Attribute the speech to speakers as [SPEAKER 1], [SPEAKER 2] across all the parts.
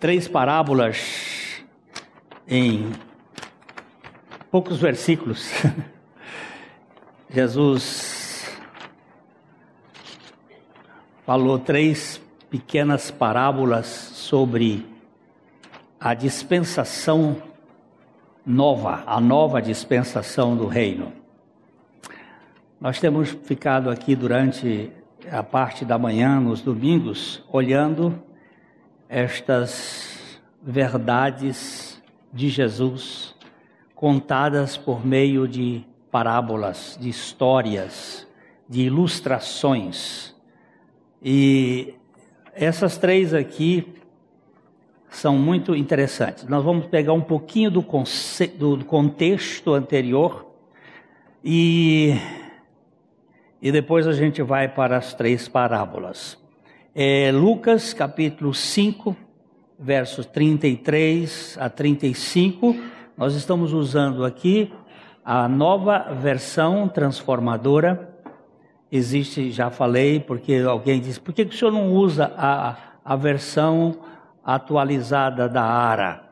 [SPEAKER 1] três parábolas em poucos versículos. Jesus falou três pequenas parábolas sobre a dispensação nova, a nova dispensação do reino. Nós temos ficado aqui durante a parte da manhã, nos domingos, olhando estas verdades de Jesus contadas por meio de parábolas, de histórias, de ilustrações. E essas três aqui são muito interessantes. Nós vamos pegar um pouquinho do, do contexto anterior e, e depois a gente vai para as três parábolas. É, Lucas capítulo 5, versos 33 a 35. Nós estamos usando aqui a nova versão transformadora. Existe, já falei, porque alguém disse, por que, que o senhor não usa a, a versão atualizada da ARA.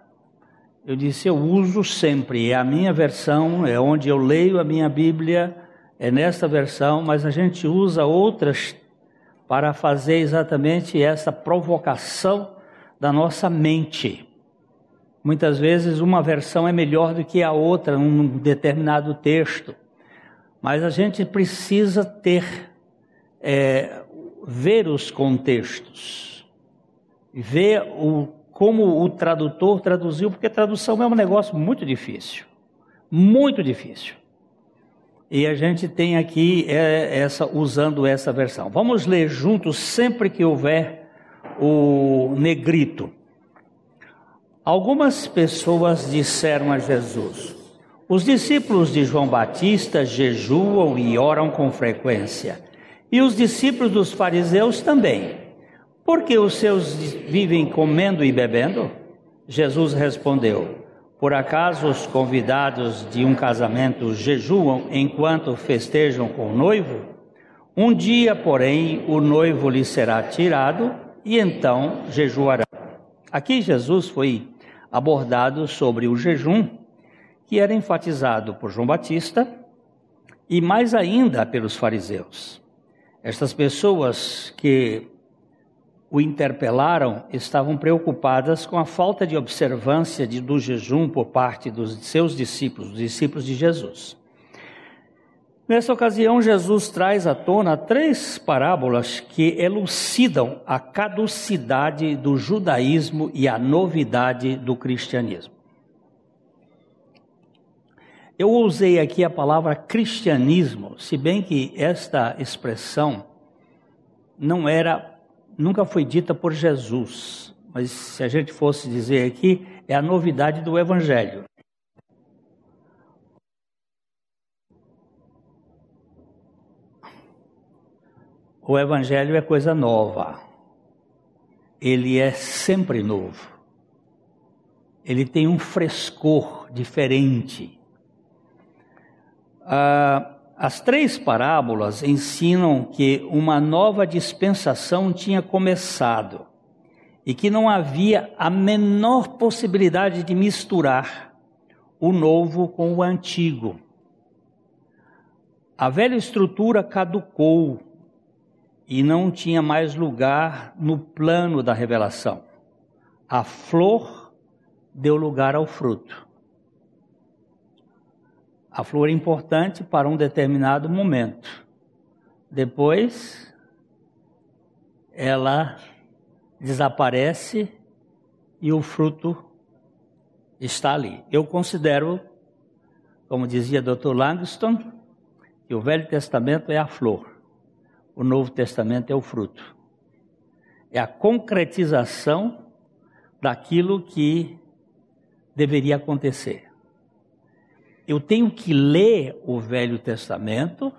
[SPEAKER 1] Eu disse, eu uso sempre, é a minha versão, é onde eu leio a minha Bíblia, é nesta versão, mas a gente usa outras para fazer exatamente essa provocação da nossa mente. Muitas vezes uma versão é melhor do que a outra num determinado texto, mas a gente precisa ter, é, ver os contextos ver o, como o tradutor traduziu, porque tradução é um negócio muito difícil, muito difícil. E a gente tem aqui é, essa usando essa versão. Vamos ler juntos sempre que houver o negrito. Algumas pessoas disseram a Jesus: Os discípulos de João Batista jejuam e oram com frequência, e os discípulos dos fariseus também. Por que os seus vivem comendo e bebendo? Jesus respondeu: Por acaso os convidados de um casamento jejuam enquanto festejam com o noivo? Um dia, porém, o noivo lhe será tirado e então jejuará. Aqui Jesus foi abordado sobre o jejum, que era enfatizado por João Batista e mais ainda pelos fariseus. Estas pessoas que o interpelaram estavam preocupadas com a falta de observância de, do jejum por parte dos seus discípulos, dos discípulos de Jesus. Nessa ocasião, Jesus traz à tona três parábolas que elucidam a caducidade do judaísmo e a novidade do cristianismo. Eu usei aqui a palavra cristianismo, se bem que esta expressão não era nunca foi dita por Jesus, mas se a gente fosse dizer aqui, é a novidade do Evangelho. O Evangelho é coisa nova, ele é sempre novo, ele tem um frescor diferente. Ah, as três parábolas ensinam que uma nova dispensação tinha começado e que não havia a menor possibilidade de misturar o novo com o antigo. A velha estrutura caducou e não tinha mais lugar no plano da revelação. A flor deu lugar ao fruto. A flor é importante para um determinado momento. Depois, ela desaparece e o fruto está ali. Eu considero, como dizia Dr. Langston, que o Velho Testamento é a flor, o Novo Testamento é o fruto. É a concretização daquilo que deveria acontecer eu tenho que ler o Velho Testamento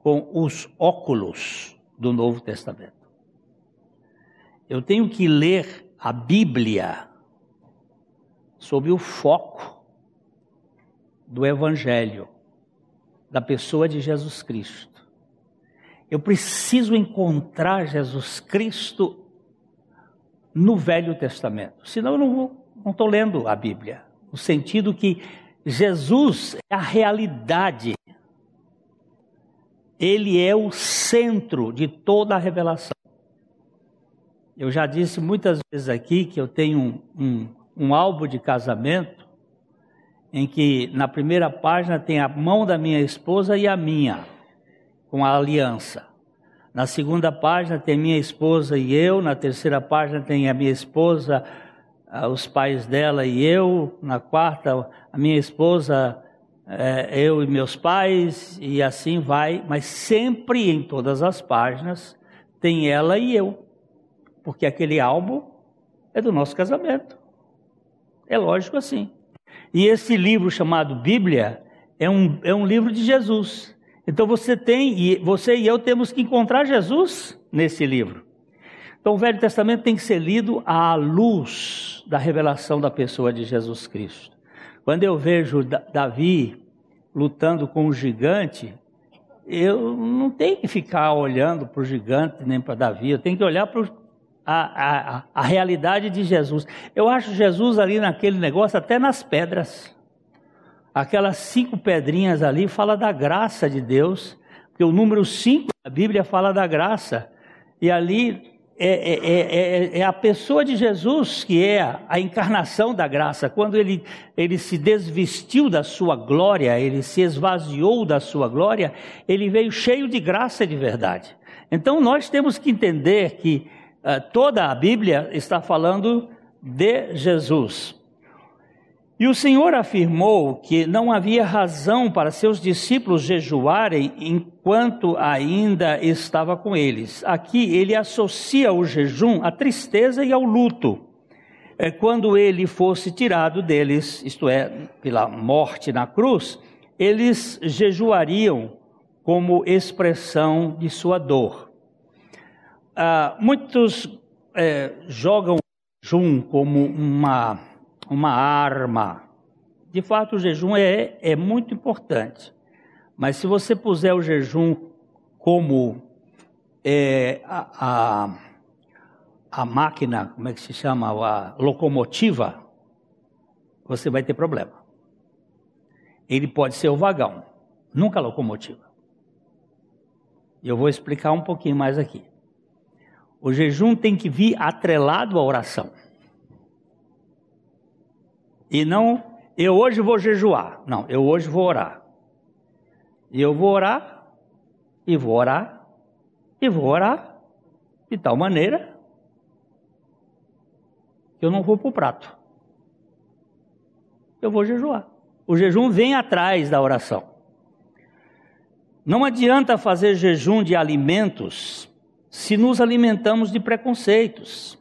[SPEAKER 1] com os óculos do Novo Testamento. Eu tenho que ler a Bíblia sob o foco do Evangelho, da pessoa de Jesus Cristo. Eu preciso encontrar Jesus Cristo no Velho Testamento. Senão eu não estou lendo a Bíblia. No sentido que Jesus é a realidade. Ele é o centro de toda a revelação. Eu já disse muitas vezes aqui que eu tenho um, um, um álbum de casamento em que na primeira página tem a mão da minha esposa e a minha, com a aliança. Na segunda página tem minha esposa e eu, na terceira página tem a minha esposa, os pais dela e eu, na quarta, a minha esposa, é, eu e meus pais, e assim vai, mas sempre em todas as páginas tem ela e eu, porque aquele álbum é do nosso casamento. É lógico assim. E esse livro chamado Bíblia é um, é um livro de Jesus. Então você tem, e você e eu temos que encontrar Jesus nesse livro. Então o Velho Testamento tem que ser lido à luz da revelação da pessoa de Jesus Cristo. Quando eu vejo Davi lutando com o gigante, eu não tenho que ficar olhando para o gigante nem para Davi, eu tenho que olhar para a, a, a realidade de Jesus. Eu acho Jesus ali naquele negócio, até nas pedras. Aquelas cinco pedrinhas ali fala da graça de Deus, porque o número cinco da Bíblia fala da graça. E ali é, é, é, é, a pessoa de Jesus que é a encarnação da graça. Quando ele, ele se desvestiu da sua glória, ele se esvaziou da sua glória, ele veio cheio de graça de verdade. Então nós temos que entender que uh, toda a Bíblia está falando de Jesus. E o Senhor afirmou que não havia razão para seus discípulos jejuarem enquanto ainda estava com eles. Aqui ele associa o jejum à tristeza e ao luto. É, quando ele fosse tirado deles, isto é, pela morte na cruz, eles jejuariam como expressão de sua dor. Ah, muitos é, jogam o jejum como uma uma arma. De fato, o jejum é, é muito importante. Mas se você puser o jejum como é, a, a, a, máquina, como é que se chama? A locomotiva, você vai ter problema. Ele pode ser o vagão, nunca a locomotiva. Eu vou explicar um pouquinho mais aqui. O jejum tem que vir atrelado à oração. E não, eu hoje vou jejuar. Não, eu hoje vou orar. E eu vou orar, e vou orar, e vou orar, de tal maneira que eu não vou para o prato. Eu vou jejuar. O jejum vem atrás da oração. Não adianta fazer jejum de alimentos se nos alimentamos de preconceitos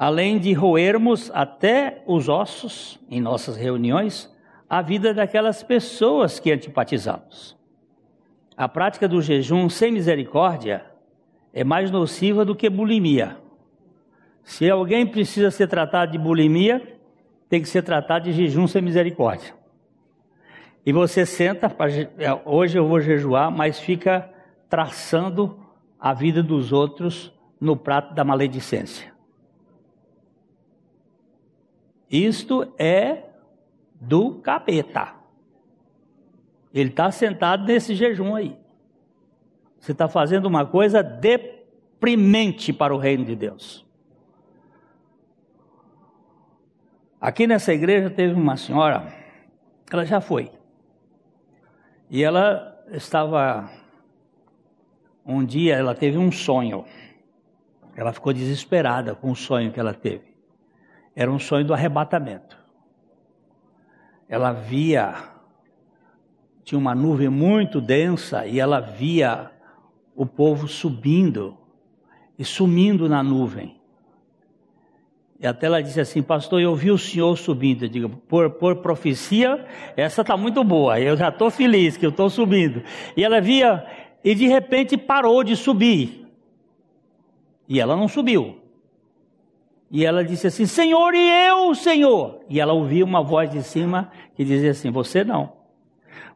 [SPEAKER 1] além de roermos até os ossos em nossas reuniões, a vida daquelas pessoas que antipatizamos. A prática do jejum sem misericórdia é mais nociva do que bulimia. Se alguém precisa ser tratado de bulimia, tem que ser tratado de jejum sem misericórdia. E você senta, é, hoje eu vou jejuar, mas fica traçando a vida dos outros no prato da maledicência. Isto é do capeta. Ele está sentado nesse jejum aí. Você está fazendo uma coisa deprimente para o reino de Deus. Aqui nessa igreja teve uma senhora, ela já foi. E ela estava. Um dia ela teve um sonho. Ela ficou desesperada com o sonho que ela teve. Era um sonho do arrebatamento. Ela via, tinha uma nuvem muito densa e ela via o povo subindo e sumindo na nuvem. E até ela disse assim, pastor, eu vi o senhor subindo. Eu digo, por, por profecia, essa está muito boa. Eu já estou feliz que eu estou subindo. E ela via, e de repente parou de subir. E ela não subiu. E ela disse assim: Senhor, e eu, Senhor? E ela ouviu uma voz de cima que dizia assim: Você não.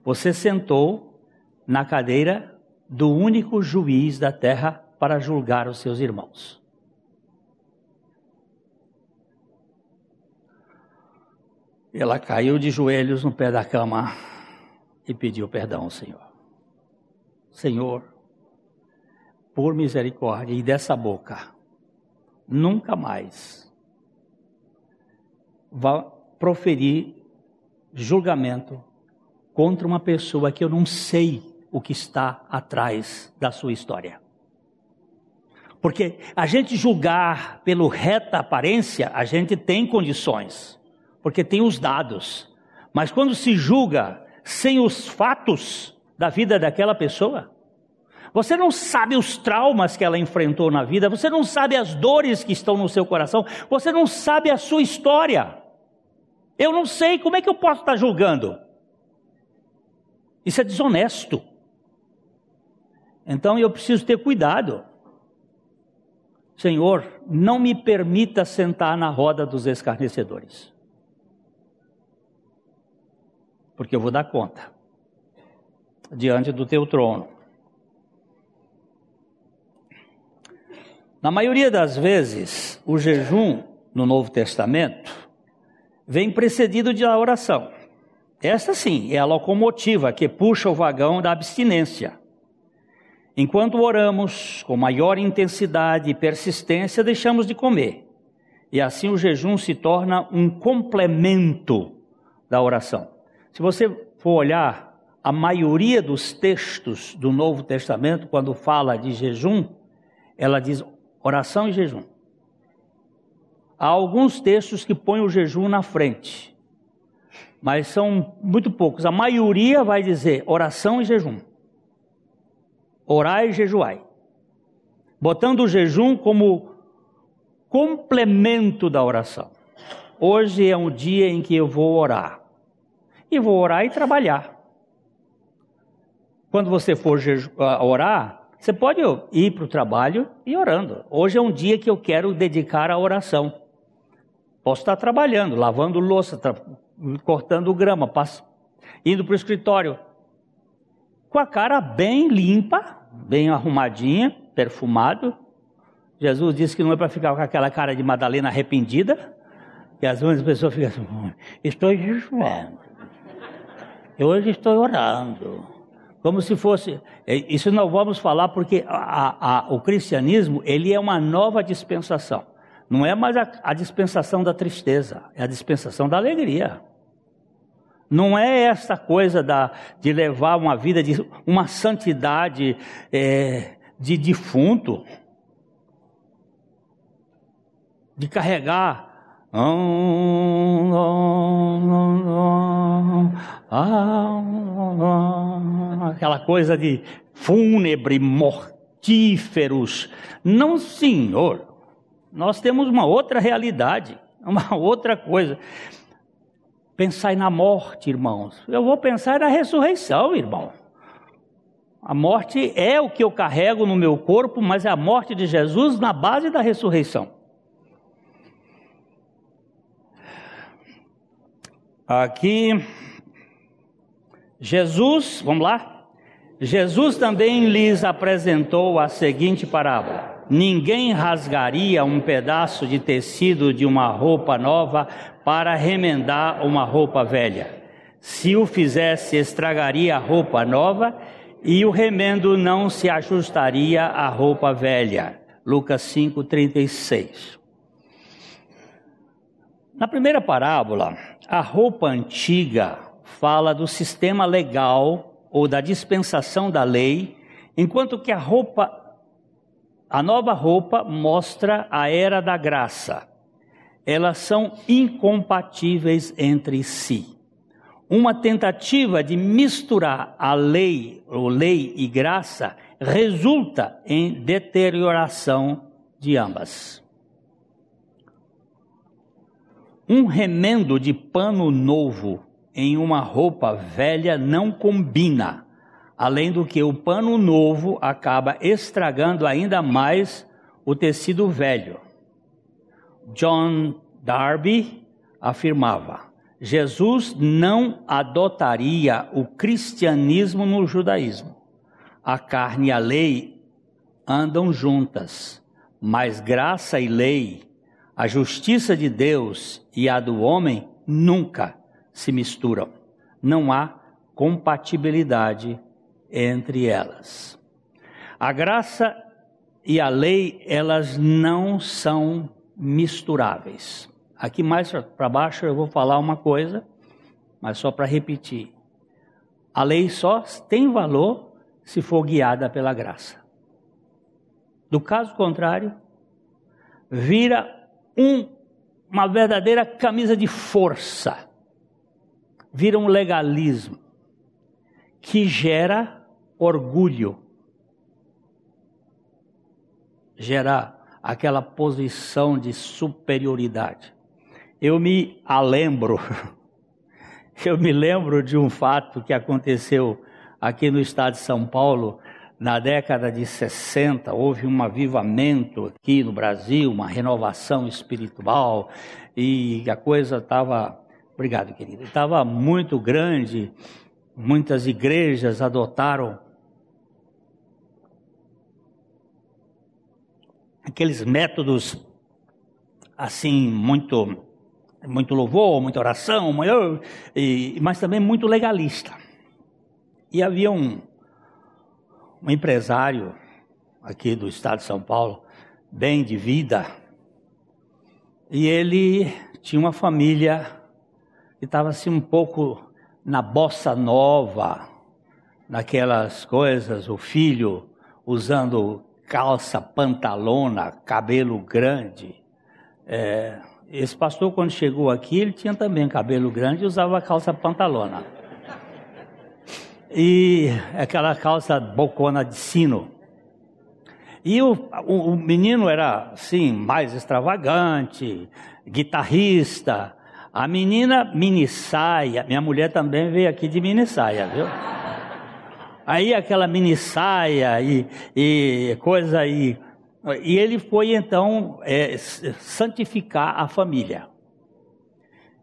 [SPEAKER 1] Você sentou na cadeira do único juiz da terra para julgar os seus irmãos. Ela caiu de joelhos no pé da cama e pediu perdão ao Senhor. Senhor, por misericórdia, e dessa boca nunca mais vá proferir julgamento contra uma pessoa que eu não sei o que está atrás da sua história. Porque a gente julgar pelo reta aparência, a gente tem condições, porque tem os dados. Mas quando se julga sem os fatos da vida daquela pessoa, você não sabe os traumas que ela enfrentou na vida, você não sabe as dores que estão no seu coração, você não sabe a sua história. Eu não sei como é que eu posso estar julgando. Isso é desonesto. Então eu preciso ter cuidado. Senhor, não me permita sentar na roda dos escarnecedores. Porque eu vou dar conta diante do teu trono. Na maioria das vezes, o jejum no Novo Testamento vem precedido de oração. Esta sim é a locomotiva que puxa o vagão da abstinência. Enquanto oramos com maior intensidade e persistência, deixamos de comer. E assim o jejum se torna um complemento da oração. Se você for olhar a maioria dos textos do Novo Testamento, quando fala de jejum, ela diz oração e jejum. Há alguns textos que põem o jejum na frente, mas são muito poucos. A maioria vai dizer oração e jejum orai e jejuai, botando o jejum como complemento da oração. Hoje é um dia em que eu vou orar. E vou orar e trabalhar. Quando você for orar, você pode ir para o trabalho e orando. Hoje é um dia que eu quero dedicar à oração. Posso estar trabalhando, lavando louça, cortando grama, indo para o escritório, com a cara bem limpa, bem arrumadinha, perfumado. Jesus disse que não é para ficar com aquela cara de Madalena arrependida, que às vezes a pessoa fica assim, estou jejuando, hoje estou orando, como se fosse, é, isso não vamos falar porque a, a, o cristianismo, ele é uma nova dispensação, não é mais a, a dispensação da tristeza, é a dispensação da alegria. Não é essa coisa da, de levar uma vida de uma santidade é, de defunto, de carregar aquela coisa de fúnebre, mortíferos. Não, senhor. Nós temos uma outra realidade, uma outra coisa. Pensai na morte, irmãos. Eu vou pensar na ressurreição, irmão. A morte é o que eu carrego no meu corpo, mas é a morte de Jesus na base da ressurreição. Aqui, Jesus, vamos lá? Jesus também lhes apresentou a seguinte parábola: Ninguém rasgaria um pedaço de tecido de uma roupa nova para remendar uma roupa velha. Se o fizesse, estragaria a roupa nova e o remendo não se ajustaria à roupa velha. Lucas 5:36. Na primeira parábola, a roupa antiga fala do sistema legal ou da dispensação da lei, enquanto que a roupa a nova roupa mostra a era da graça elas são incompatíveis entre si. Uma tentativa de misturar a lei, ou lei e graça, resulta em deterioração de ambas. Um remendo de pano novo em uma roupa velha não combina, além do que o pano novo acaba estragando ainda mais o tecido velho. John Darby afirmava: Jesus não adotaria o cristianismo no judaísmo. A carne e a lei andam juntas, mas graça e lei, a justiça de Deus e a do homem nunca se misturam. Não há compatibilidade entre elas. A graça e a lei, elas não são misturáveis. Aqui mais para baixo eu vou falar uma coisa, mas só para repetir. A lei só tem valor se for guiada pela graça. Do caso contrário, vira um, uma verdadeira camisa de força, vira um legalismo que gera orgulho, gera aquela posição de superioridade. Eu me lembro, eu me lembro de um fato que aconteceu aqui no estado de São Paulo, na década de 60, houve um avivamento aqui no Brasil, uma renovação espiritual, e a coisa estava, obrigado querido, estava muito grande, muitas igrejas adotaram aqueles métodos assim muito muito louvor, muita oração, mas também muito legalista. E havia um, um empresário aqui do estado de São Paulo, bem de vida, e ele tinha uma família que estava assim um pouco na bossa nova, naquelas coisas, o filho usando calça pantalona, cabelo grande. É, esse pastor, quando chegou aqui, ele tinha também cabelo grande e usava calça pantalona. E aquela calça bocona de sino. E o, o, o menino era, assim, mais extravagante, guitarrista. A menina, mini saia. Minha mulher também veio aqui de mini saia, viu? Aí aquela mini saia e, e coisa aí. E ele foi então é, santificar a família.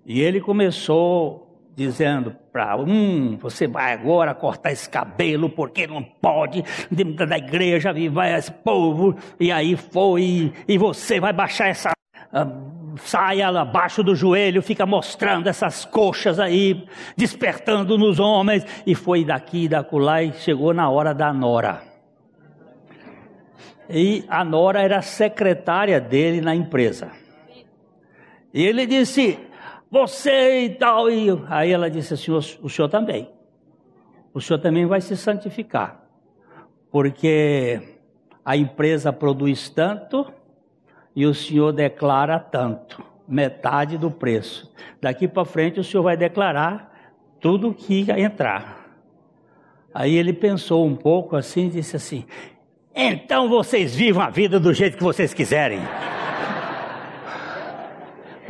[SPEAKER 1] E ele começou dizendo para um, você vai agora cortar esse cabelo porque não pode, dentro da igreja vai esse povo, e aí foi, e você vai baixar essa uh, saia abaixo do joelho, fica mostrando essas coxas aí, despertando nos homens, e foi daqui e dacolá e chegou na hora da nora. E a nora era secretária dele na empresa. E ele disse: Você e tal. E aí ela disse assim: O senhor também. O senhor também vai se santificar. Porque a empresa produz tanto e o senhor declara tanto, metade do preço. Daqui para frente o senhor vai declarar tudo que entrar. Aí ele pensou um pouco assim e disse assim: Então vocês vivam a vida do jeito que vocês quiserem.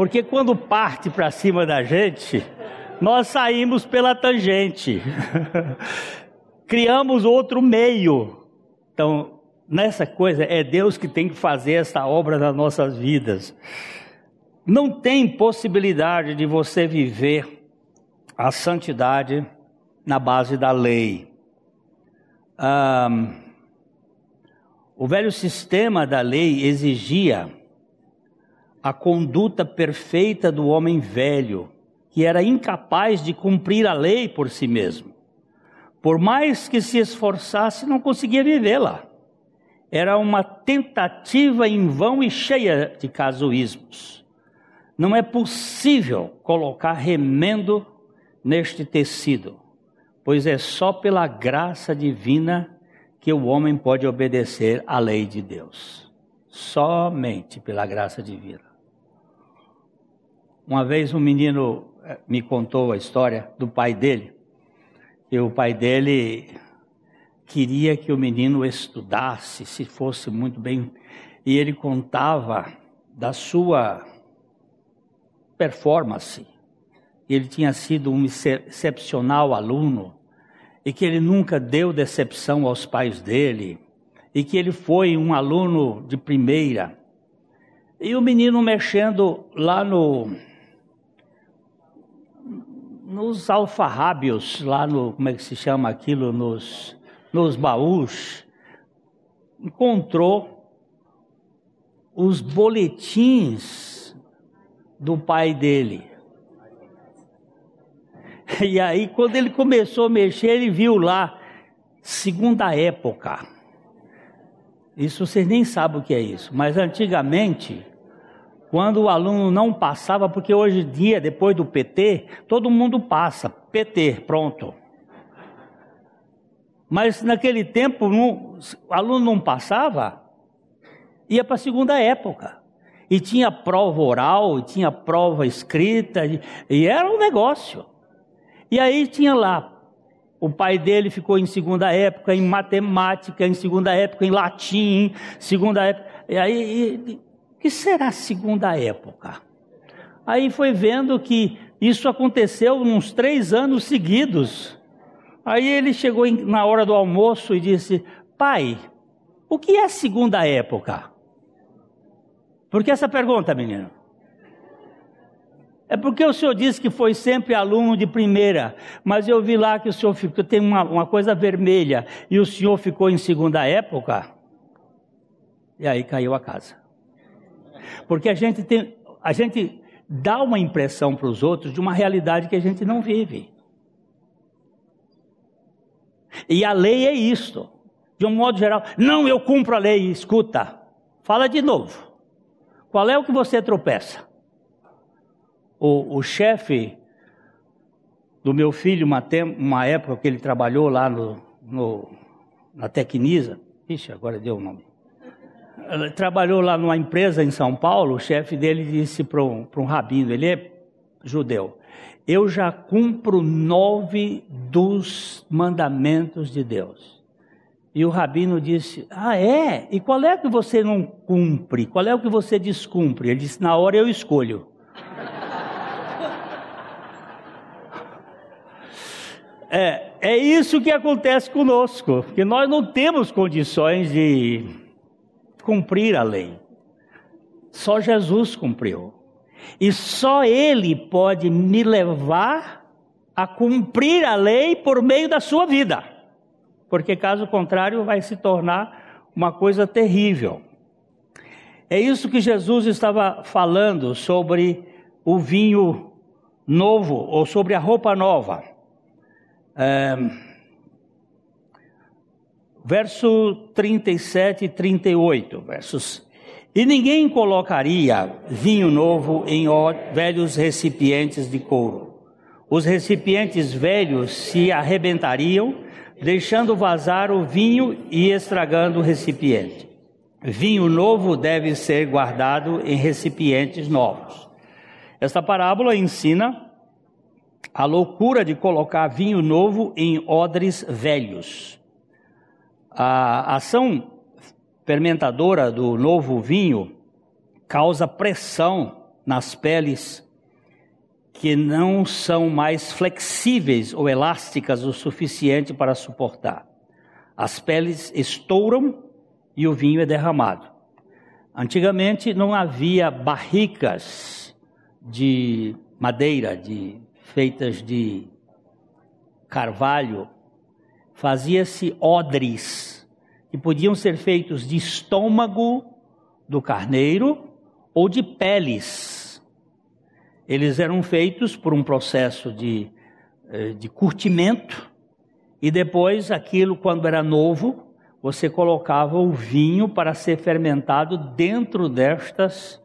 [SPEAKER 1] Porque quando parte para cima da gente, nós saímos pela tangente. Criamos outro meio. Então, nessa coisa, é Deus que tem que fazer essa obra nas nossas vidas. Não tem possibilidade de você viver a santidade na base da lei. Um, o velho sistema da lei exigia a conduta perfeita do homem velho, que era incapaz de cumprir a lei por si mesmo. Por mais que se esforçasse, não conseguia vivê-la era uma tentativa em vão e cheia de casuísmos. Não é possível colocar remendo neste tecido, pois é só pela graça divina que o homem pode obedecer à lei de Deus. Somente pela graça divina. Uma vez um menino eh, me contou a história do pai dele, e o pai dele queria que o menino estudasse, se fosse muito bem. E ele contava da sua performance. Ele tinha sido um excepcional aluno e que ele nunca deu decepção aos pais dele e que ele foi um aluno de primeira. E o menino mexendo lá no nos alfarrábios, lá no como é que se chama aquilo, nos nos baús, encontrou os boletins do pai dele. E aí, quando ele começou a mexer, ele viu lá, segunda época. Isso vocês nem sabem o que é isso, mas antigamente, quando o aluno não passava, porque hoje em dia, depois do PT, todo mundo passa, PT, pronto. Mas naquele tempo, o aluno não passava, ia para a segunda época. E tinha prova oral, e tinha prova escrita, e era um negócio. E aí tinha lá, o pai dele ficou em segunda época em matemática, em segunda época em latim, segunda época. E aí, o que será segunda época? Aí foi vendo que isso aconteceu uns três anos seguidos. Aí ele chegou na hora do almoço e disse: Pai, o que é segunda época? Por que essa pergunta, menino? É porque o senhor disse que foi sempre aluno de primeira, mas eu vi lá que o senhor ficou, tem uma, uma coisa vermelha e o senhor ficou em segunda época. E aí caiu a casa. Porque a gente tem, a gente dá uma impressão para os outros de uma realidade que a gente não vive. E a lei é isto. De um modo geral, não, eu cumpro a lei. Escuta, fala de novo. Qual é o que você tropeça? O, o chefe do meu filho, uma, uma, época que ele trabalhou lá no, no, na Tecnisa, ixi, agora deu o nome. Trabalhou lá numa empresa em São Paulo, o chefe dele disse para um, um rabino, ele é judeu, eu já cumpro nove dos mandamentos de Deus. E o rabino disse: Ah, é? E qual é que você não cumpre? Qual é o que você descumpre? Ele disse: Na hora eu escolho. é, é isso que acontece conosco, porque nós não temos condições de cumprir a lei. Só Jesus cumpriu. E só Ele pode me levar a cumprir a lei por meio da sua vida. Porque caso contrário vai se tornar uma coisa terrível. É isso que Jesus estava falando sobre o vinho novo ou sobre a roupa nova. É, verso 37 e 38, versos e ninguém colocaria vinho novo em velhos recipientes de couro. Os recipientes velhos se arrebentariam, deixando vazar o vinho e estragando o recipiente. Vinho novo deve ser guardado em recipientes novos. Esta parábola ensina a loucura de colocar vinho novo em odres velhos. A ação fermentadora do novo vinho causa pressão nas peles que não são mais flexíveis ou elásticas o suficiente para suportar. As peles estouram e o vinho é derramado. Antigamente não havia barricas de madeira, de feitas de carvalho. Fazia-se odres que podiam ser feitos de estômago do carneiro ou de peles. Eles eram feitos por um processo de, eh, de curtimento, e depois, aquilo, quando era novo, você colocava o vinho para ser fermentado dentro destas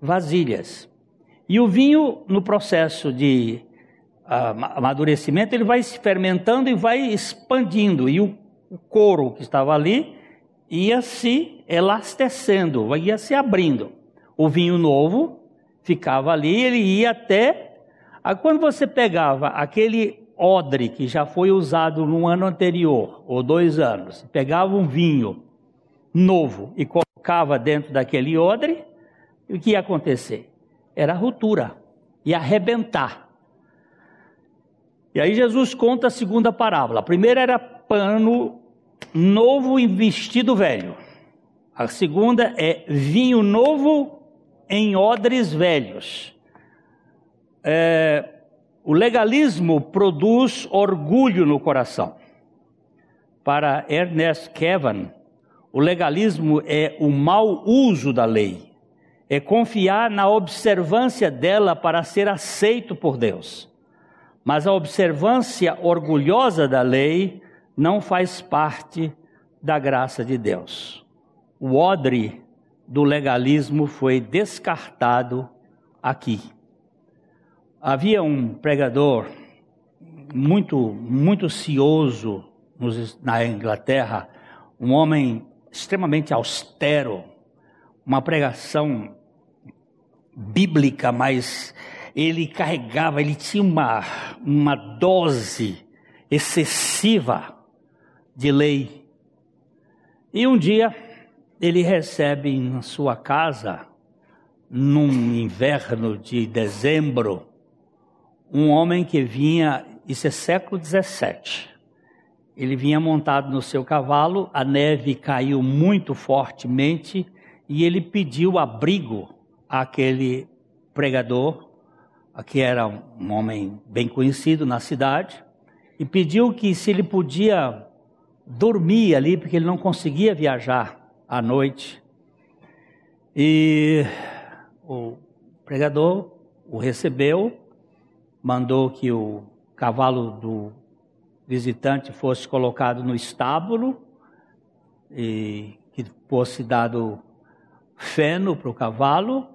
[SPEAKER 1] vasilhas. E o vinho, no processo de amadurecimento, ele vai se fermentando e vai expandindo, e o o couro que estava ali ia se elastecendo, ia se abrindo. O vinho novo ficava ali, ele ia até. Quando você pegava aquele odre que já foi usado no ano anterior, ou dois anos, pegava um vinho novo e colocava dentro daquele odre, o que ia acontecer? Era ruptura, ia arrebentar. E aí Jesus conta a segunda parábola. A primeira era pano novo em vestido velho. A segunda é vinho novo em odres velhos. É, o legalismo produz orgulho no coração. Para Ernest Kevin, o legalismo é o mau uso da lei, é confiar na observância dela para ser aceito por Deus. Mas a observância orgulhosa da lei não faz parte da graça de Deus. O odre do legalismo foi descartado aqui. Havia um pregador muito, muito cioso na Inglaterra, um homem extremamente austero, uma pregação bíblica, mas ele carregava, ele tinha uma, uma dose excessiva de lei. E um dia ele recebe em sua casa, num inverno de dezembro, um homem que vinha, isso é século 17. Ele vinha montado no seu cavalo, a neve caiu muito fortemente e ele pediu abrigo àquele pregador, que era um homem bem conhecido na cidade, e pediu que se ele podia dormir ali, porque ele não conseguia viajar à noite. E o pregador o recebeu, mandou que o cavalo do visitante fosse colocado no estábulo e que fosse dado feno para o cavalo,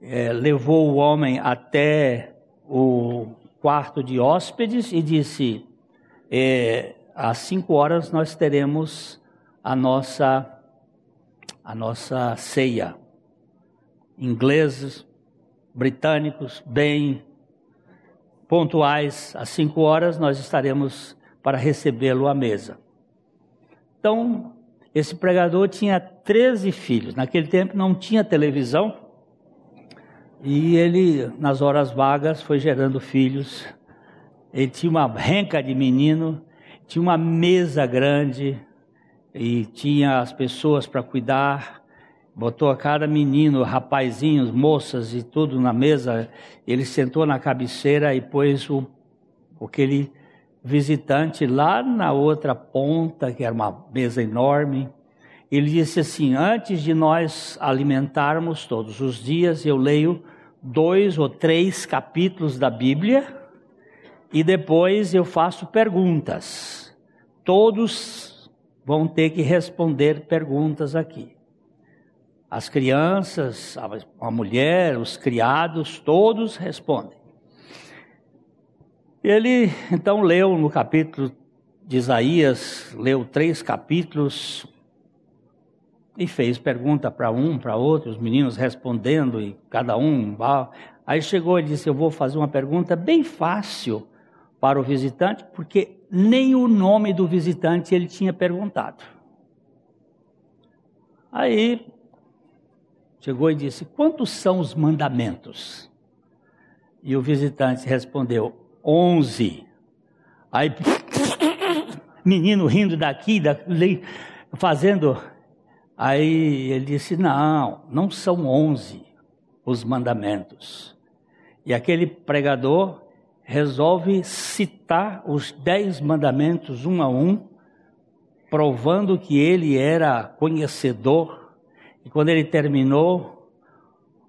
[SPEAKER 1] é, levou o homem até o quarto de hóspedes e disse: é, às cinco horas nós teremos a nossa a nossa ceia. Ingleses, britânicos, bem pontuais, às cinco horas nós estaremos para recebê-lo à mesa. Então, esse pregador tinha 13 filhos. Naquele tempo não tinha televisão. E ele, nas horas vagas, foi gerando filhos. Ele tinha uma renca de menino, tinha uma mesa grande e tinha as pessoas para cuidar. Botou a cada menino, rapazinhos, moças e tudo na mesa. Ele sentou na cabeceira e pôs o, aquele visitante lá na outra ponta, que era uma mesa enorme. Ele disse assim: Antes de nós alimentarmos todos os dias, eu leio dois ou três capítulos da Bíblia e depois eu faço perguntas. Todos vão ter que responder perguntas aqui. As crianças, a mulher, os criados, todos respondem. Ele então leu no capítulo de Isaías, leu três capítulos e fez pergunta para um, para outro, os meninos respondendo e cada um. Aí chegou e disse: Eu vou fazer uma pergunta bem fácil para o visitante, porque nem o nome do visitante ele tinha perguntado. Aí chegou e disse: Quantos são os mandamentos? E o visitante respondeu: onze. Aí, menino rindo daqui, dali, fazendo. Aí ele disse: Não, não são onze os mandamentos. E aquele pregador resolve citar os dez mandamentos um a um, provando que ele era conhecedor. E quando ele terminou,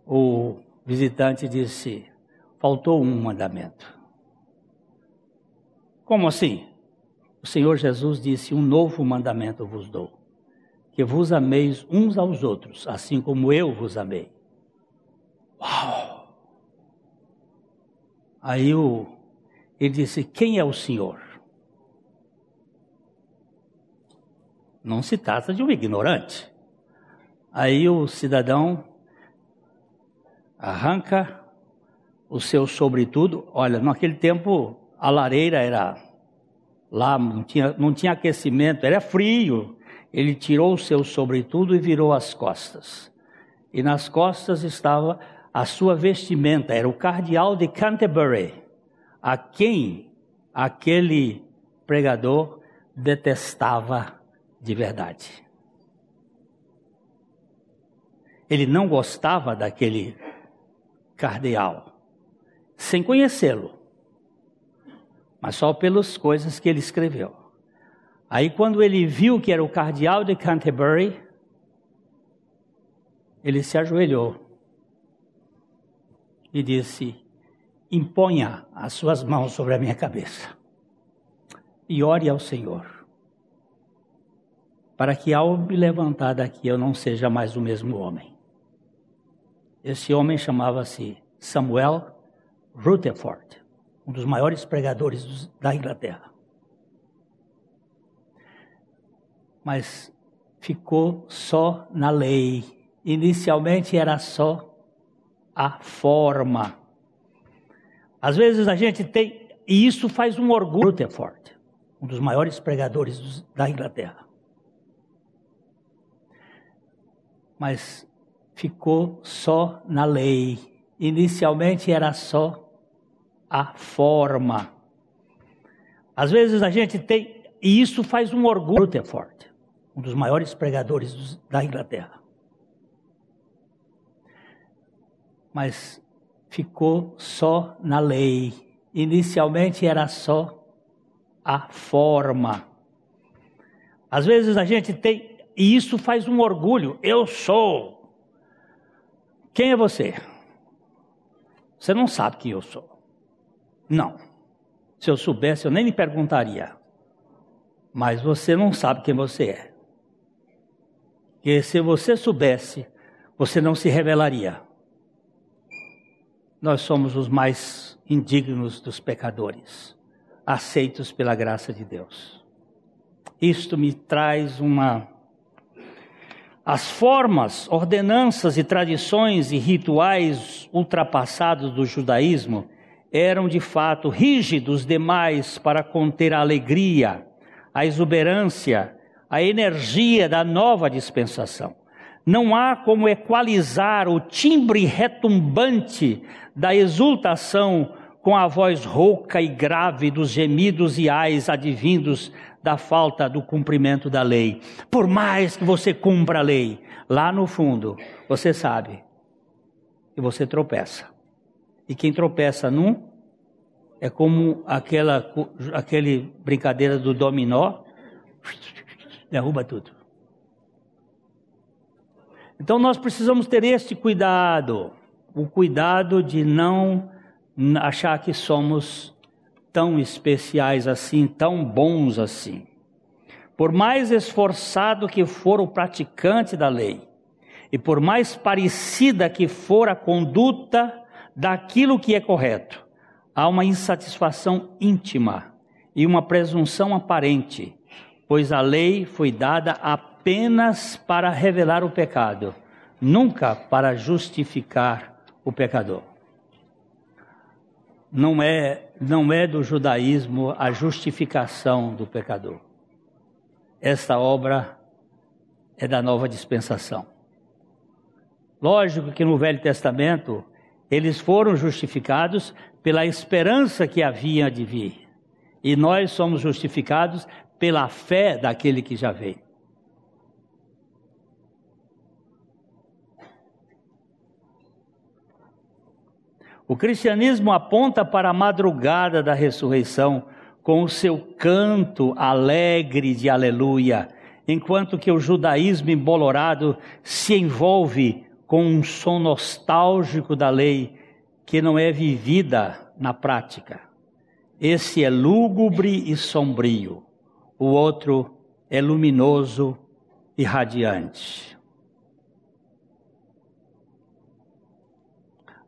[SPEAKER 1] o visitante disse: faltou um mandamento. Como assim? O Senhor Jesus disse: Um novo mandamento vos dou, que vos ameis uns aos outros, assim como eu vos amei. Uau! Aí o, ele disse: Quem é o Senhor? Não se trata de um ignorante. Aí o cidadão arranca o seu sobretudo. Olha, naquele tempo a lareira era lá, não tinha, não tinha aquecimento, era frio. Ele tirou o seu sobretudo e virou as costas. E nas costas estava a sua vestimenta, era o cardeal de Canterbury, a quem aquele pregador detestava de verdade. Ele não gostava daquele cardeal, sem conhecê-lo mas só pelas coisas que ele escreveu. Aí, quando ele viu que era o cardeal de Canterbury, ele se ajoelhou e disse: imponha as suas mãos sobre a minha cabeça e ore ao Senhor, para que ao me levantar daqui eu não seja mais o mesmo homem. Esse homem chamava-se Samuel Rutherford, um dos maiores pregadores da Inglaterra. Mas ficou só na lei. Inicialmente era só a forma. Às vezes a gente tem, e isso faz um orgulho, Rutherford, um dos maiores pregadores da Inglaterra. Mas ficou só na lei. Inicialmente era só a forma. Às vezes a gente tem, e isso faz um orgulho, Rutherford, um dos maiores pregadores da Inglaterra. Mas ficou só na lei. Inicialmente era só a forma. Às vezes a gente tem, e isso faz um orgulho. Eu sou. Quem é você? Você não sabe quem eu sou. Não. Se eu soubesse, eu nem me perguntaria. Mas você não sabe quem você é. Porque se você soubesse, você não se revelaria. Nós somos os mais indignos dos pecadores, aceitos pela graça de Deus. Isto me traz uma. As formas, ordenanças e tradições e rituais ultrapassados do judaísmo eram de fato rígidos demais para conter a alegria, a exuberância, a energia da nova dispensação. Não há como equalizar o timbre retumbante da exultação com a voz rouca e grave dos gemidos e ais advindos da falta do cumprimento da lei. Por mais que você cumpra a lei, lá no fundo, você sabe que você tropeça. E quem tropeça num é como aquela aquele brincadeira do dominó, derruba tudo. Então nós precisamos ter este cuidado, o cuidado de não achar que somos tão especiais assim, tão bons assim. Por mais esforçado que for o praticante da lei, e por mais parecida que for a conduta daquilo que é correto, há uma insatisfação íntima e uma presunção aparente, pois a lei foi dada apenas para revelar o pecado, nunca para justificar o pecador. Não é, não é do judaísmo a justificação do pecador. Esta obra é da nova dispensação. Lógico que no Velho Testamento eles foram justificados pela esperança que havia de vir. E nós somos justificados pela fé daquele que já veio. O cristianismo aponta para a madrugada da ressurreição com o seu canto alegre de aleluia, enquanto que o judaísmo embolorado se envolve com um som nostálgico da lei que não é vivida na prática. Esse é lúgubre e sombrio, o outro é luminoso e radiante.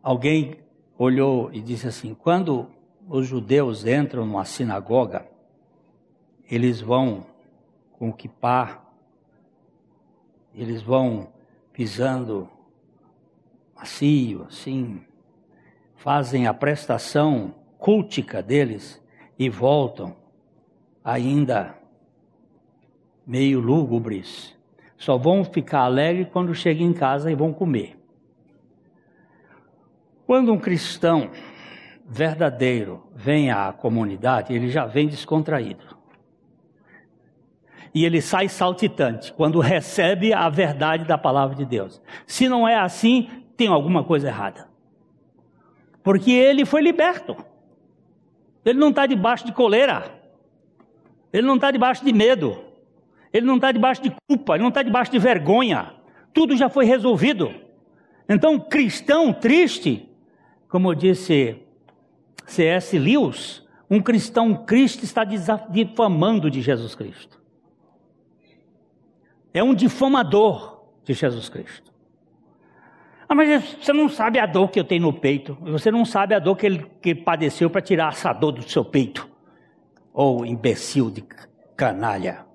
[SPEAKER 1] Alguém olhou e disse assim: quando os judeus entram numa sinagoga, eles vão com o kippah, eles vão pisando macio, assim, fazem a prestação cultica deles e voltam ainda meio lúgubres. Só vão ficar alegres quando chegam em casa e vão comer. Quando um cristão verdadeiro vem à comunidade, ele já vem descontraído. E ele sai saltitante quando recebe a verdade da palavra de Deus. Se não é assim, tem alguma coisa errada. Porque ele foi liberto. Ele não está debaixo de coleira. Ele não está debaixo de medo. Ele não está debaixo de culpa. Ele não está debaixo de vergonha. Tudo já foi resolvido. Então, cristão triste como disse C.S. Lewis, um cristão Cristo está difamando de Jesus Cristo. É um difamador de Jesus Cristo. Ah, mas você não sabe a dor que eu tenho no peito. Você não sabe a dor que ele que padeceu para tirar essa dor do seu peito. Ou oh, imbecil de canalha.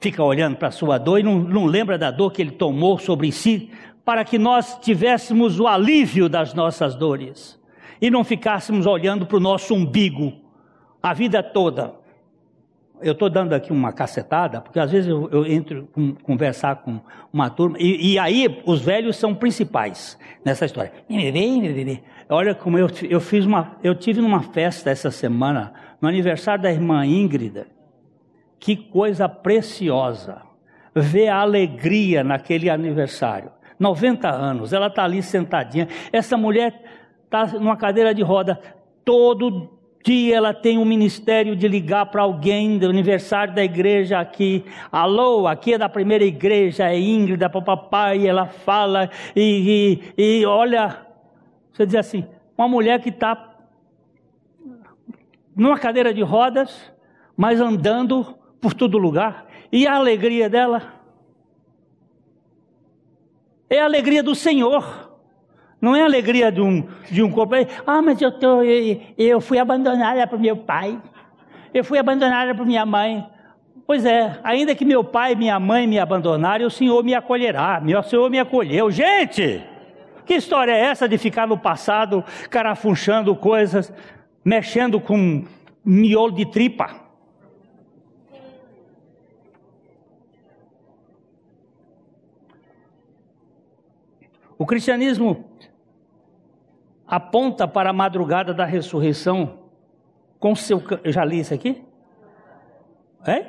[SPEAKER 1] Fica olhando para a sua dor e não, não lembra da dor que ele tomou sobre si para que nós tivéssemos o alívio das nossas dores e não ficássemos olhando para o nosso umbigo a vida toda. Eu estou dando aqui uma cacetada, porque às vezes eu, eu entro com, conversar com uma turma, e, e, aí os velhos são principais nessa história. Olha como eu, eu fiz uma. Eu tive numa festa essa semana, no aniversário da irmã Íngrida. Que coisa preciosa. Ver a alegria naquele aniversário. 90 anos, ela está ali sentadinha. Essa mulher está numa cadeira de roda. Todo dia ela tem um ministério de ligar para alguém do aniversário da igreja aqui. Alô, aqui é da primeira igreja, é Ingrid, é papai. Ela fala e, e, e olha, você diz assim, uma mulher que está numa cadeira de rodas, mas andando por todo lugar. E a alegria dela é a alegria do Senhor. Não é a alegria de um, de um corpo. Ah, mas eu, tô, eu, eu fui abandonada por meu pai. Eu fui abandonada por minha mãe. Pois é, ainda que meu pai e minha mãe me abandonarem, o Senhor me acolherá. O Senhor me acolheu. Gente, que história é essa de ficar no passado carafunchando coisas, mexendo com miolo de tripa? O cristianismo aponta para a madrugada da ressurreição com seu. Eu já li isso aqui? É?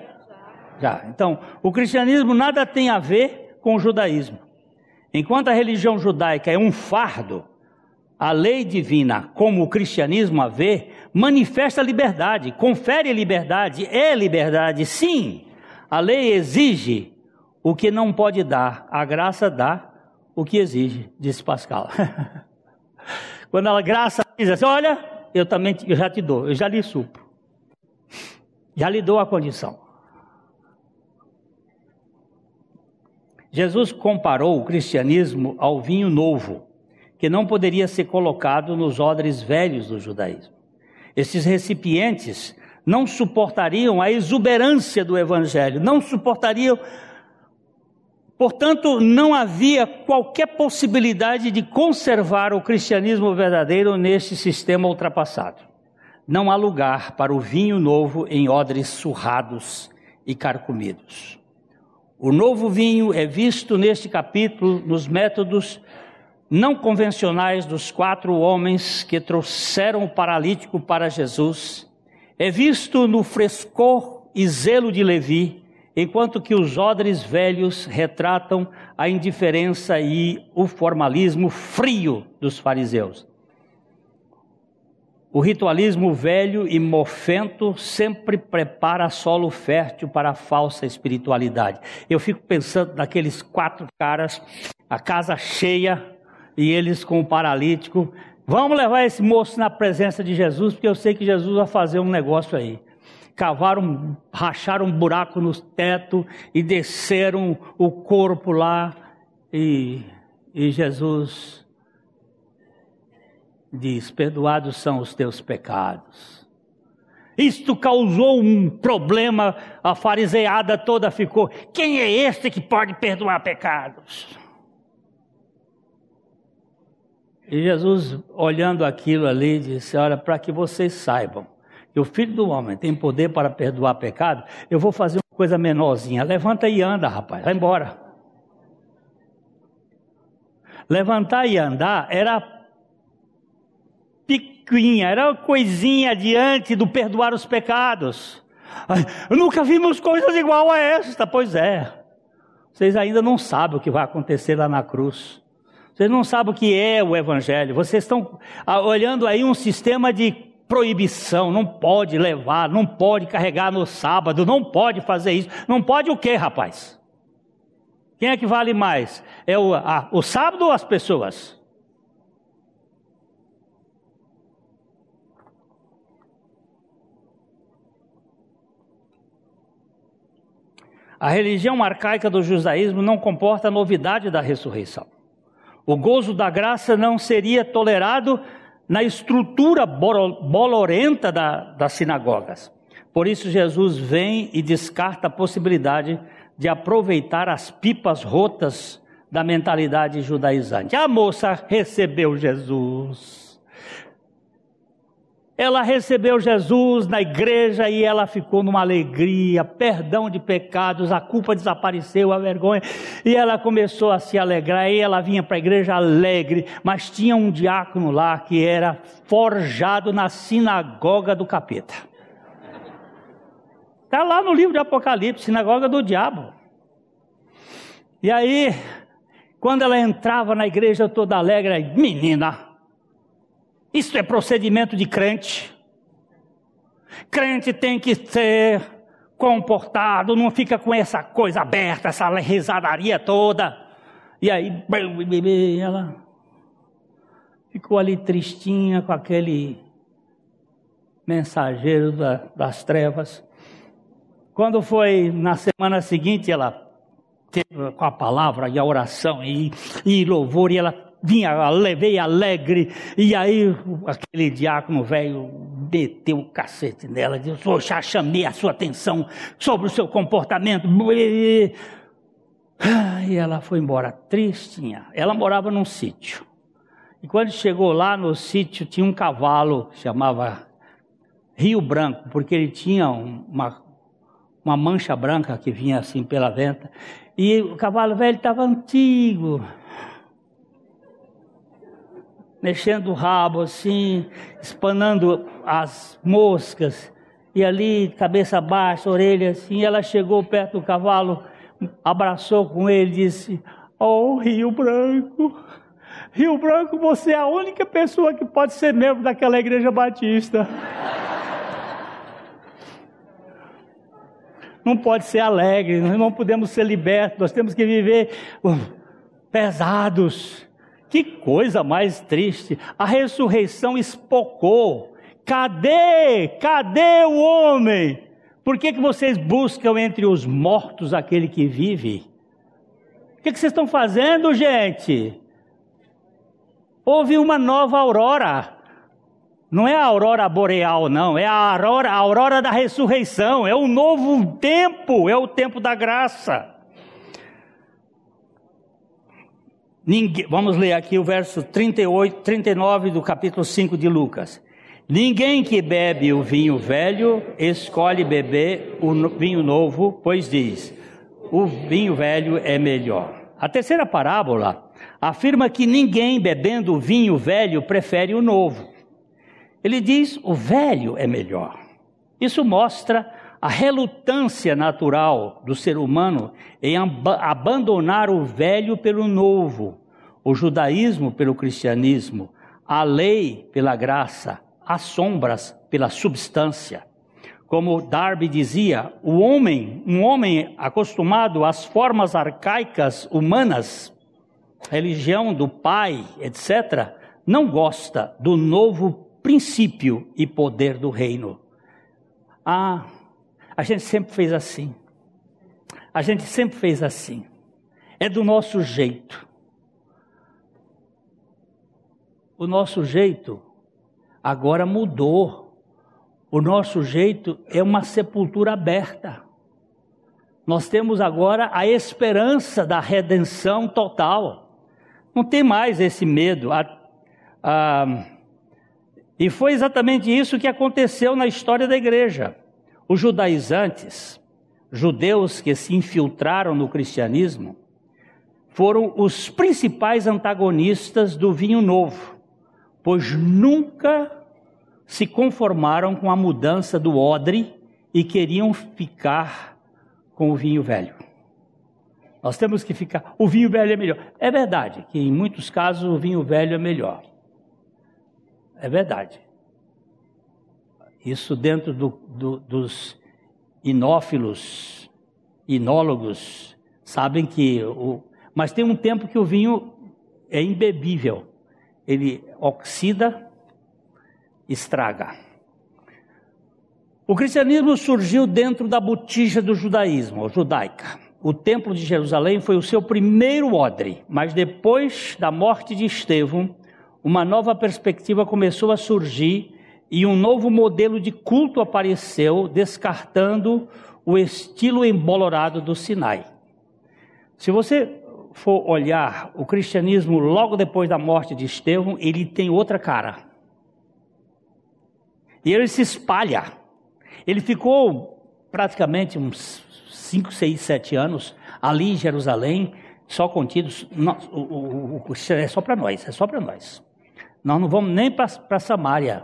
[SPEAKER 1] Já. Então, o cristianismo nada tem a ver com o judaísmo. Enquanto a religião judaica é um fardo, a lei divina, como o cristianismo a vê, manifesta liberdade, confere liberdade, é liberdade, sim. A lei exige o que não pode dar, a graça dá o que exige, disse Pascal. Quando a graça diz assim: Olha, eu também eu já te dou, eu já lhe supro, já lhe dou a condição. Jesus comparou o cristianismo ao vinho novo, que não poderia ser colocado nos odres velhos do judaísmo. Esses recipientes não suportariam a exuberância do evangelho, não suportariam Portanto, não havia qualquer possibilidade de conservar o cristianismo verdadeiro neste sistema ultrapassado. Não há lugar para o vinho novo em odres surrados e carcomidos. O novo vinho é visto neste capítulo nos métodos não convencionais dos quatro homens que trouxeram o paralítico para Jesus. É visto no frescor e zelo de Levi, enquanto que os odres velhos retratam a indiferença e o formalismo frio dos fariseus. O ritualismo velho e mofento sempre prepara solo fértil para a falsa espiritualidade. Eu fico pensando naqueles quatro caras, a casa cheia e eles com o paralítico. Vamos levar esse moço na presença de Jesus, porque eu sei que Jesus vai fazer um negócio aí cavaram, racharam um buraco no teto e desceram o corpo lá. E, e Jesus diz: Perdoados são os teus pecados. Isto causou um problema, a fariseada toda ficou: quem é este que pode perdoar pecados? E Jesus, olhando aquilo ali, disse: Olha, para que vocês saibam que o filho do homem tem poder para perdoar pecado, eu vou fazer uma coisa menorzinha. Levanta e anda, rapaz, vai embora. Levantar e andar era piquinha, era uma coisinha diante do perdoar os pecados. nunca vimos coisas igual a esta. Pois é. Vocês ainda não sabem o que vai acontecer lá na cruz. Vocês não sabem o que é o Evangelho. Vocês estão ah, olhando aí um sistema de proibição, não pode levar, não pode carregar no sábado, não pode fazer isso. Não pode o quê, rapaz? Quem é que vale mais? É o, a, o sábado ou as pessoas? A religião arcaica do judaísmo não comporta a novidade da ressurreição. O gozo da graça não seria tolerado na estrutura bolorenta da, das sinagogas. Por isso, Jesus vem e descarta a possibilidade de aproveitar as pipas rotas da mentalidade judaizante. A moça recebeu Jesus. Ela recebeu Jesus na igreja e ela ficou numa alegria, perdão de pecados, a culpa desapareceu, a vergonha, e ela começou a se alegrar. E ela vinha para a igreja alegre, mas tinha um diácono lá que era forjado na sinagoga do capeta. Está lá no livro de Apocalipse, sinagoga do diabo. E aí, quando ela entrava na igreja toda alegre, menina, isso é procedimento de crente. Crente tem que ser comportado, não fica com essa coisa aberta, essa risadaria toda. E aí, ela ficou ali tristinha com aquele mensageiro das trevas. Quando foi na semana seguinte, ela teve com a palavra e a oração e, e louvor, e ela vinha, levei alegre, e aí aquele diácono velho meteu o cacete nela, disse, eu já chamei a sua atenção sobre o seu comportamento. E ela foi embora tristinha. Ela morava num sítio. E quando chegou lá no sítio, tinha um cavalo, chamava Rio Branco, porque ele tinha uma, uma mancha branca que vinha assim pela venta. E o cavalo velho estava antigo, mexendo o rabo assim, espanando as moscas, e ali, cabeça baixa, orelha assim, ela chegou perto do cavalo, abraçou com ele e disse: Oh, Rio Branco, Rio Branco, você é a única pessoa que pode ser membro daquela igreja batista. Não pode ser alegre, nós não podemos ser libertos, nós temos que viver uh, pesados que coisa mais triste. A ressurreição espocou. Cadê? Cadê o homem? Por que, que vocês buscam entre os mortos aquele que vive? O que, que vocês estão fazendo, gente? Houve uma nova aurora. Não é a aurora boreal, não. É a aurora, a aurora da ressurreição. É um novo tempo. É o tempo da graça. Ninguém, vamos ler aqui o verso 38, 39 do capítulo 5 de Lucas. Ninguém que bebe o vinho velho escolhe beber o vinho novo, pois diz: o vinho velho é melhor. A terceira parábola afirma que ninguém bebendo o vinho velho prefere o novo. Ele diz: o velho é melhor. Isso mostra a relutância natural do ser humano em ab abandonar o velho pelo novo, o judaísmo pelo cristianismo, a lei pela graça, as sombras pela substância. Como Darby dizia, o homem, um homem acostumado às formas arcaicas humanas, religião do pai, etc., não gosta do novo princípio e poder do reino. Ah, a gente sempre fez assim. A gente sempre fez assim. É do nosso jeito. O nosso jeito agora mudou. O nosso jeito é uma sepultura aberta. Nós temos agora a esperança da redenção total. Não tem mais esse medo. A, a, e foi exatamente isso que aconteceu na história da igreja. Os judaizantes, judeus que se infiltraram no cristianismo, foram os principais antagonistas do vinho novo, pois nunca se conformaram com a mudança do odre e queriam ficar com o vinho velho. Nós temos que ficar. O vinho velho é melhor. É verdade que em muitos casos o vinho velho é melhor. É verdade. Isso dentro do, do, dos inófilos, inólogos, sabem que. O, mas tem um tempo que o vinho é imbebível. Ele oxida, estraga. O cristianismo surgiu dentro da botija do judaísmo, judaica. O templo de Jerusalém foi o seu primeiro odre, mas depois da morte de Estevão, uma nova perspectiva começou a surgir e um novo modelo de culto apareceu, descartando o estilo embolorado do Sinai. Se você for olhar o cristianismo logo depois da morte de Estevão, ele tem outra cara. E ele se espalha. Ele ficou praticamente uns 5, 6, 7 anos ali em Jerusalém, só contidos. O, o, o, é só para nós, é só para nós. Nós não vamos nem para Samaria,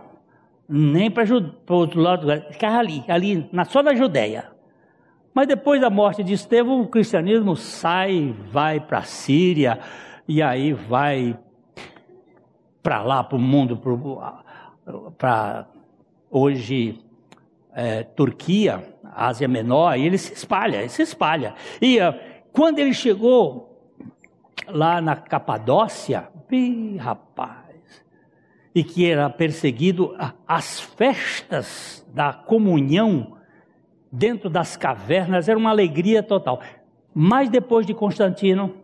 [SPEAKER 1] nem para o outro lado, ficava ali, ali, na, só na Judéia. Mas depois da morte de Estevão, o cristianismo sai, vai para a Síria, e aí vai para lá, para o mundo, para hoje é, Turquia, Ásia Menor, e ele se espalha, ele se espalha. E uh, quando ele chegou lá na Capadócia, ih, rapaz, e que era perseguido, as festas da comunhão dentro das cavernas era uma alegria total. Mas depois de Constantino,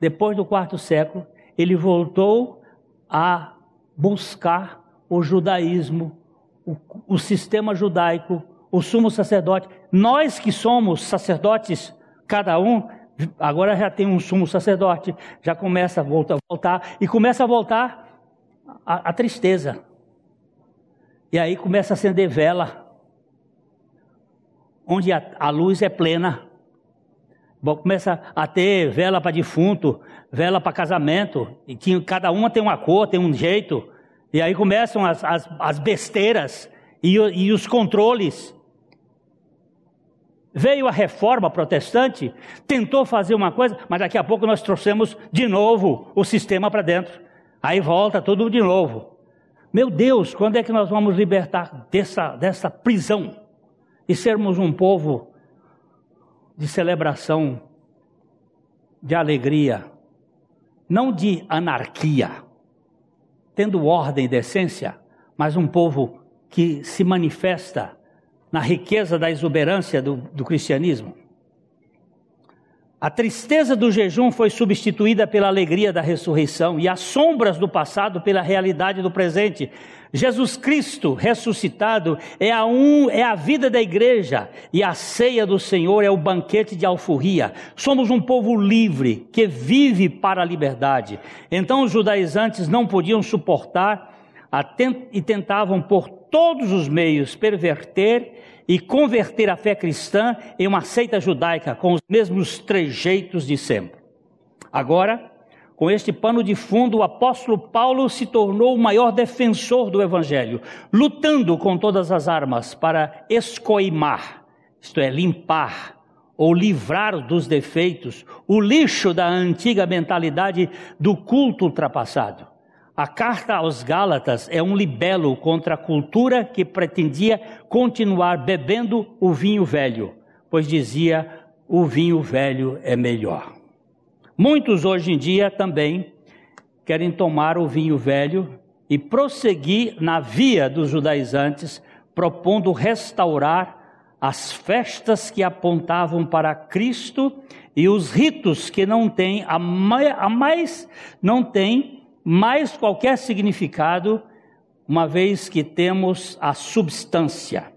[SPEAKER 1] depois do quarto século, ele voltou a buscar o judaísmo, o, o sistema judaico, o sumo sacerdote. Nós que somos sacerdotes, cada um, agora já tem um sumo sacerdote, já começa a voltar, voltar e começa a voltar a, a tristeza. E aí começa a acender vela, onde a, a luz é plena. Começa a ter vela para defunto, vela para casamento, e que cada uma tem uma cor, tem um jeito. E aí começam as, as, as besteiras e, e os controles. Veio a reforma protestante, tentou fazer uma coisa, mas daqui a pouco nós trouxemos de novo o sistema para dentro. Aí volta tudo de novo. Meu Deus, quando é que nós vamos libertar dessa, dessa prisão e sermos um povo de celebração, de alegria, não de anarquia, tendo ordem e decência, mas um povo que se manifesta na riqueza da exuberância do, do cristianismo? A tristeza do jejum foi substituída pela alegria da ressurreição e as sombras do passado pela realidade do presente. Jesus Cristo ressuscitado é a, um, é a vida da igreja e a ceia do Senhor é o banquete de alforria. Somos um povo livre que vive para a liberdade. Então os judaizantes não podiam suportar e tentavam por todos os meios perverter e converter a fé cristã em uma seita judaica com os mesmos trejeitos de sempre. Agora, com este pano de fundo, o apóstolo Paulo se tornou o maior defensor do evangelho, lutando com todas as armas para escoimar, isto é, limpar ou livrar dos defeitos o lixo da antiga mentalidade do culto ultrapassado. A carta aos Gálatas é um libelo contra a cultura que pretendia continuar bebendo o vinho velho, pois dizia: o vinho velho é melhor. Muitos hoje em dia também querem tomar o vinho velho e prosseguir na via dos judaizantes, propondo restaurar as festas que apontavam para Cristo e os ritos que não têm a mais não têm mais qualquer significado, uma vez que temos a substância.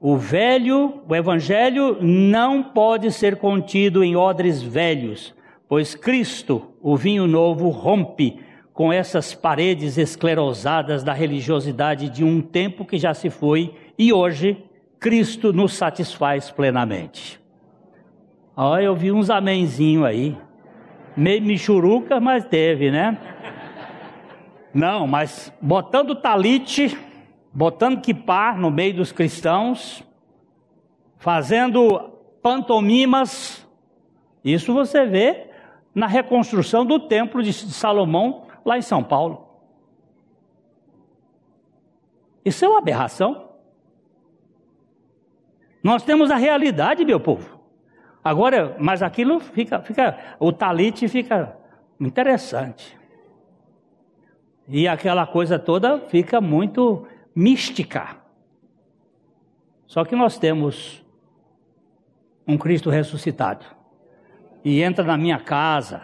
[SPEAKER 1] O velho, o evangelho não pode ser contido em odres velhos, pois Cristo, o vinho novo, rompe com essas paredes esclerosadas da religiosidade de um tempo que já se foi e hoje Cristo nos satisfaz plenamente. Olha, eu vi uns amenzinho aí. Meio michuruca, mas teve, né? Não, mas botando talite, botando kipá no meio dos cristãos, fazendo pantomimas, isso você vê na reconstrução do templo de Salomão lá em São Paulo. Isso é uma aberração. Nós temos a realidade, meu povo. Agora, mas aquilo fica, fica o talite fica interessante. E aquela coisa toda fica muito mística. Só que nós temos um Cristo ressuscitado. E entra na minha casa,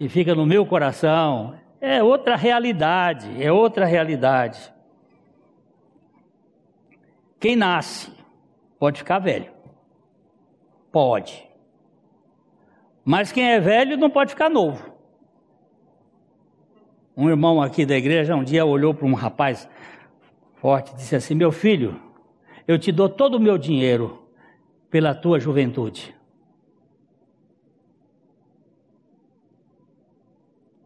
[SPEAKER 1] e fica no meu coração. É outra realidade, é outra realidade. Quem nasce pode ficar velho. Pode. Mas quem é velho não pode ficar novo. Um irmão aqui da igreja um dia olhou para um rapaz forte e disse assim: Meu filho, eu te dou todo o meu dinheiro pela tua juventude.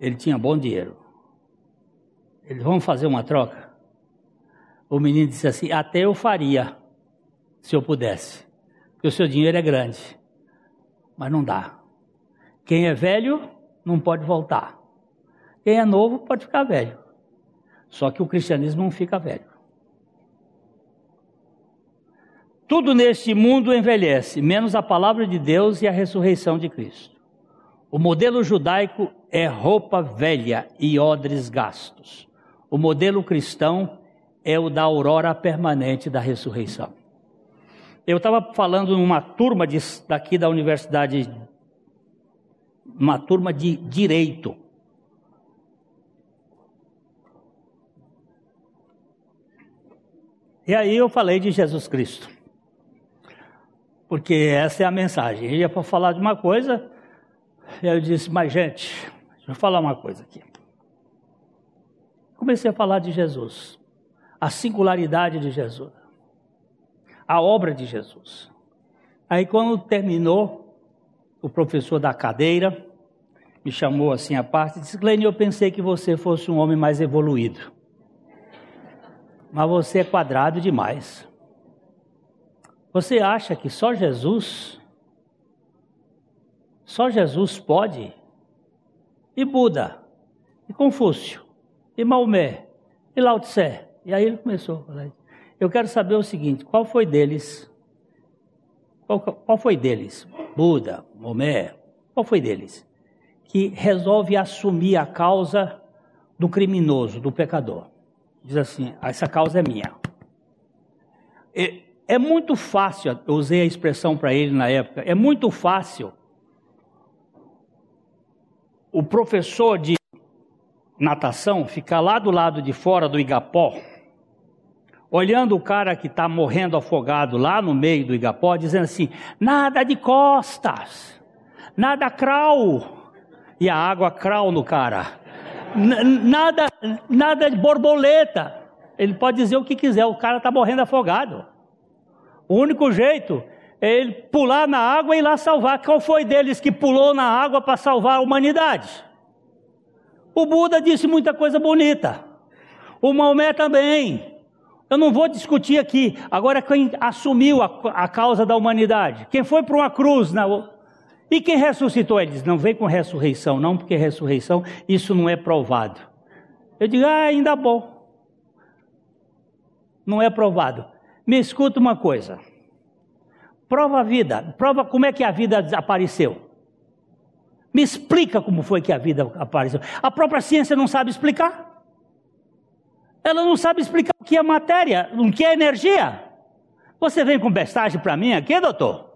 [SPEAKER 1] Ele tinha bom dinheiro. Ele, vamos fazer uma troca? O menino disse assim: Até eu faria, se eu pudesse, porque o seu dinheiro é grande, mas não dá. Quem é velho não pode voltar. Quem é novo pode ficar velho. Só que o cristianismo não fica velho. Tudo neste mundo envelhece, menos a palavra de Deus e a ressurreição de Cristo. O modelo judaico é roupa velha e odres gastos. O modelo cristão é o da aurora permanente da ressurreição. Eu estava falando numa turma de, daqui da universidade, uma turma de direito. E aí eu falei de Jesus Cristo porque essa é a mensagem. Ele ia para falar de uma coisa, e eu disse, mas gente, deixa eu falar uma coisa aqui. Comecei a falar de Jesus, a singularidade de Jesus, a obra de Jesus. Aí quando terminou, o professor da cadeira me chamou assim à parte e disse, Glenn, eu pensei que você fosse um homem mais evoluído. Mas você é quadrado demais. Você acha que só Jesus, só Jesus pode? E Buda, e Confúcio, e Maomé, e Lao Tse. E aí ele começou a falar. Eu quero saber o seguinte: qual foi deles? Qual, qual foi deles? Buda, Maomé, qual foi deles? Que resolve assumir a causa do criminoso, do pecador. Diz assim: essa causa é minha. E, é muito fácil, eu usei a expressão para ele na época, é muito fácil o professor de natação ficar lá do lado de fora do Igapó, olhando o cara que está morrendo afogado lá no meio do Igapó, dizendo assim: nada de costas, nada crawl, e a água crawl no cara, nada, nada de borboleta. Ele pode dizer o que quiser, o cara está morrendo afogado. O único jeito é ele pular na água e ir lá salvar. Qual foi deles que pulou na água para salvar a humanidade? O Buda disse muita coisa bonita. O Maomé também. Eu não vou discutir aqui. Agora, quem assumiu a, a causa da humanidade? Quem foi para uma cruz? Na... E quem ressuscitou? Ele diz: não vem com ressurreição, não, porque ressurreição, isso não é provado. Eu digo: ah, ainda bom. Não é provado. Me escuta uma coisa. Prova a vida. Prova como é que a vida apareceu. Me explica como foi que a vida apareceu. A própria ciência não sabe explicar. Ela não sabe explicar o que é matéria, o que é energia. Você vem com bestagem para mim aqui, doutor?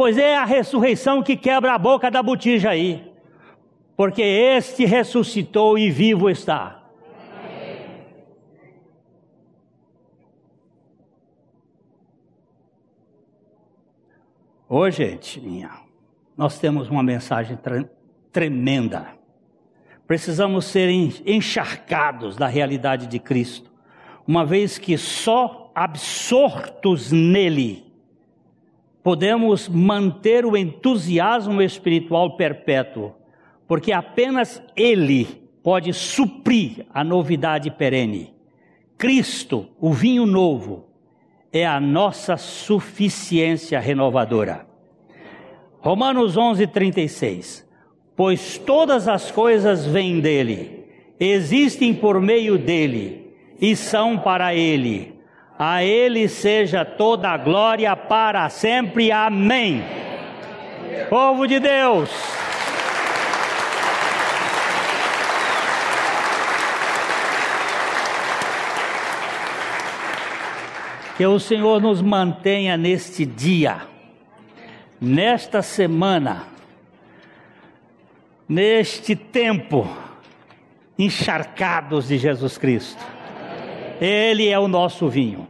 [SPEAKER 1] Pois é a ressurreição que quebra a boca da botija aí. Porque este ressuscitou e vivo está. Ô, gente minha, nós temos uma mensagem tre tremenda. Precisamos ser encharcados da realidade de Cristo, uma vez que só absortos nele podemos manter o entusiasmo espiritual perpétuo, porque apenas ele pode suprir a novidade perene. Cristo, o vinho novo, é a nossa suficiência renovadora. Romanos 11, 36. Pois todas as coisas vêm dele, existem por meio dele e são para ele. A ele seja toda a glória para sempre. Amém. Povo de Deus. Que o Senhor nos mantenha neste dia, nesta semana, neste tempo, encharcados de Jesus Cristo. Ele é o nosso vinho.